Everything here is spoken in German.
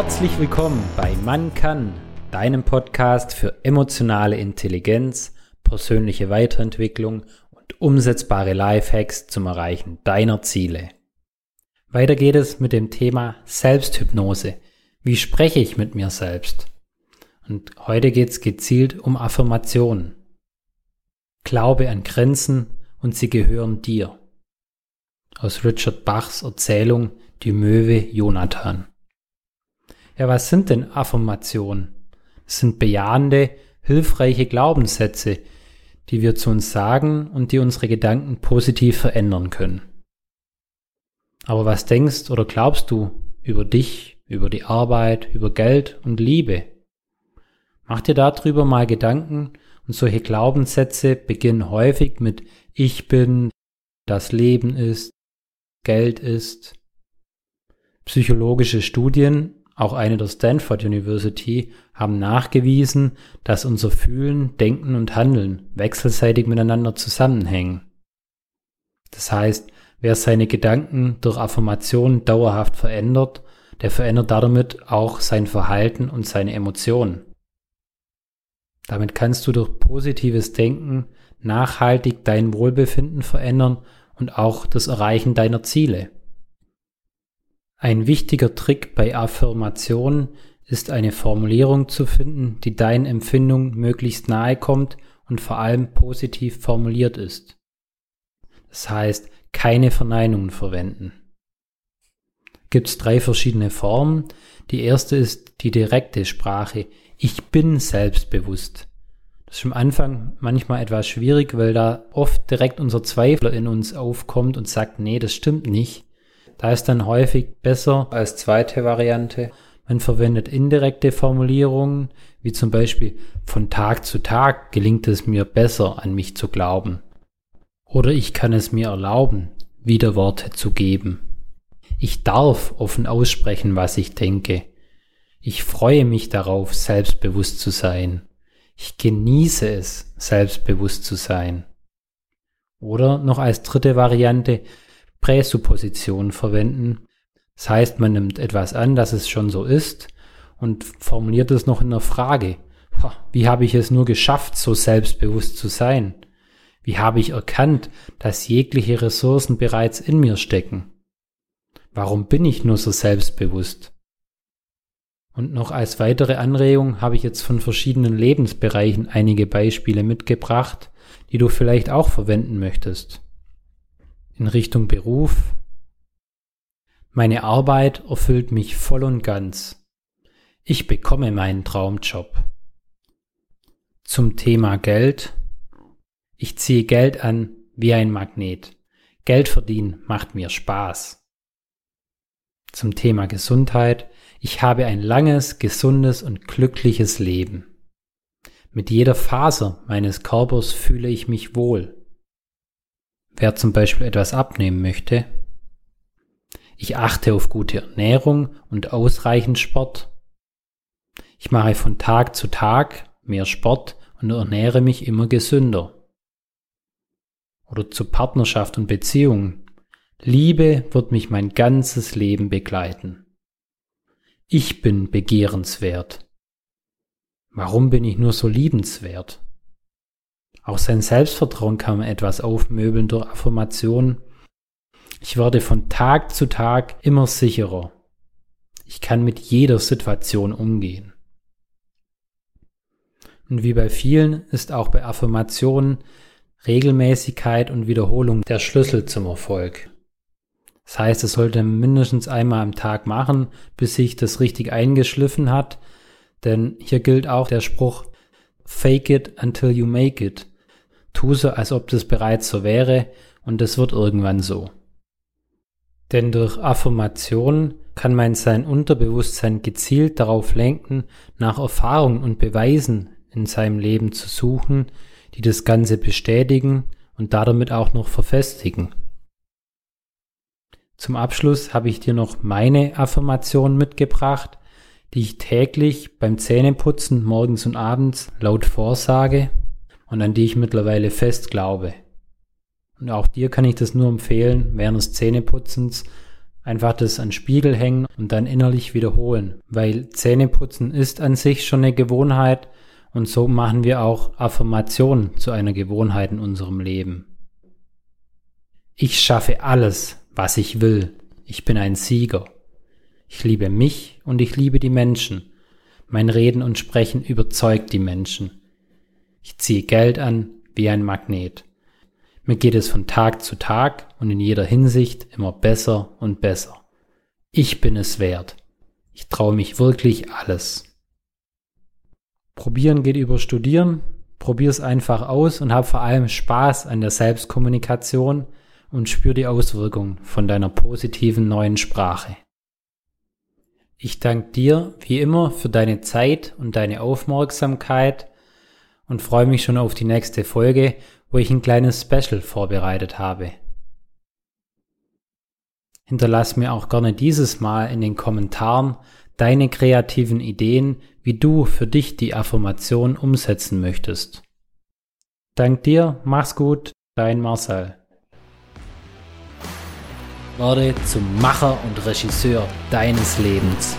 Herzlich willkommen bei Man kann, deinem Podcast für emotionale Intelligenz, persönliche Weiterentwicklung und umsetzbare Lifehacks zum Erreichen deiner Ziele. Weiter geht es mit dem Thema Selbsthypnose. Wie spreche ich mit mir selbst? Und heute geht es gezielt um Affirmationen. Glaube an Grenzen und sie gehören dir. Aus Richard Bachs Erzählung Die Möwe Jonathan. Ja, was sind denn Affirmationen? Es sind bejahende, hilfreiche Glaubenssätze, die wir zu uns sagen und die unsere Gedanken positiv verändern können. Aber was denkst oder glaubst du über dich, über die Arbeit, über Geld und Liebe? Mach dir darüber mal Gedanken und solche Glaubenssätze beginnen häufig mit Ich bin, das Leben ist, Geld ist. Psychologische Studien, auch eine der Stanford University, haben nachgewiesen, dass unser Fühlen, Denken und Handeln wechselseitig miteinander zusammenhängen. Das heißt, wer seine Gedanken durch Affirmationen dauerhaft verändert, der verändert damit auch sein Verhalten und seine Emotionen. Damit kannst du durch positives Denken nachhaltig dein Wohlbefinden verändern und auch das Erreichen deiner Ziele. Ein wichtiger Trick bei Affirmationen ist eine Formulierung zu finden, die deinen Empfindungen möglichst nahe kommt und vor allem positiv formuliert ist. Das heißt, keine Verneinungen verwenden. Gibt es drei verschiedene Formen. Die erste ist die direkte Sprache, ich bin selbstbewusst. Das ist am Anfang manchmal etwas schwierig, weil da oft direkt unser Zweifler in uns aufkommt und sagt, nee, das stimmt nicht. Da ist dann häufig besser als zweite Variante. Man verwendet indirekte Formulierungen, wie zum Beispiel von Tag zu Tag gelingt es mir besser, an mich zu glauben. Oder ich kann es mir erlauben, Widerworte zu geben. Ich darf offen aussprechen, was ich denke. Ich freue mich darauf, selbstbewusst zu sein. Ich genieße es, selbstbewusst zu sein. Oder noch als dritte Variante Präsupposition verwenden. Das heißt, man nimmt etwas an, dass es schon so ist und formuliert es noch in einer Frage. Wie habe ich es nur geschafft, so selbstbewusst zu sein? Wie habe ich erkannt, dass jegliche Ressourcen bereits in mir stecken? Warum bin ich nur so selbstbewusst? Und noch als weitere Anregung habe ich jetzt von verschiedenen Lebensbereichen einige Beispiele mitgebracht, die du vielleicht auch verwenden möchtest. In Richtung Beruf. Meine Arbeit erfüllt mich voll und ganz. Ich bekomme meinen Traumjob. Zum Thema Geld. Ich ziehe Geld an wie ein Magnet. Geld verdienen macht mir Spaß. Zum Thema Gesundheit. Ich habe ein langes, gesundes und glückliches Leben. Mit jeder Faser meines Körpers fühle ich mich wohl. Wer zum Beispiel etwas abnehmen möchte, ich achte auf gute Ernährung und ausreichend Sport. Ich mache von Tag zu Tag mehr Sport und ernähre mich immer gesünder. Oder zu Partnerschaft und Beziehungen. Liebe wird mich mein ganzes Leben begleiten. Ich bin begehrenswert. Warum bin ich nur so liebenswert? Auch sein Selbstvertrauen man etwas aufmöbeln durch Affirmationen. Ich werde von Tag zu Tag immer sicherer. Ich kann mit jeder Situation umgehen. Und wie bei vielen ist auch bei Affirmationen Regelmäßigkeit und Wiederholung der Schlüssel zum Erfolg. Das heißt, es sollte mindestens einmal am Tag machen, bis sich das richtig eingeschliffen hat. Denn hier gilt auch der Spruch, fake it until you make it. Tu so, als ob das bereits so wäre und es wird irgendwann so. Denn durch Affirmation kann man sein Unterbewusstsein gezielt darauf lenken, nach Erfahrungen und Beweisen in seinem Leben zu suchen, die das Ganze bestätigen und damit auch noch verfestigen. Zum Abschluss habe ich dir noch meine Affirmation mitgebracht, die ich täglich beim Zähneputzen morgens und abends laut vorsage und an die ich mittlerweile fest glaube. Und auch dir kann ich das nur empfehlen, während des Zähneputzens Einfach das an Spiegel hängen und dann innerlich wiederholen, weil Zähneputzen ist an sich schon eine Gewohnheit und so machen wir auch Affirmationen zu einer Gewohnheit in unserem Leben. Ich schaffe alles, was ich will. Ich bin ein Sieger. Ich liebe mich und ich liebe die Menschen. Mein Reden und Sprechen überzeugt die Menschen. Ich ziehe Geld an wie ein Magnet. Mir geht es von Tag zu Tag und in jeder Hinsicht immer besser und besser. Ich bin es wert. Ich traue mich wirklich alles. Probieren geht über Studieren. Probier es einfach aus und hab vor allem Spaß an der Selbstkommunikation und spür die Auswirkungen von deiner positiven neuen Sprache. Ich danke dir wie immer für deine Zeit und deine Aufmerksamkeit und freue mich schon auf die nächste Folge, wo ich ein kleines Special vorbereitet habe. Hinterlass mir auch gerne dieses Mal in den Kommentaren deine kreativen Ideen, wie du für dich die Affirmation umsetzen möchtest. Dank dir, mach's gut, dein Marcel. Werde zum Macher und Regisseur deines Lebens.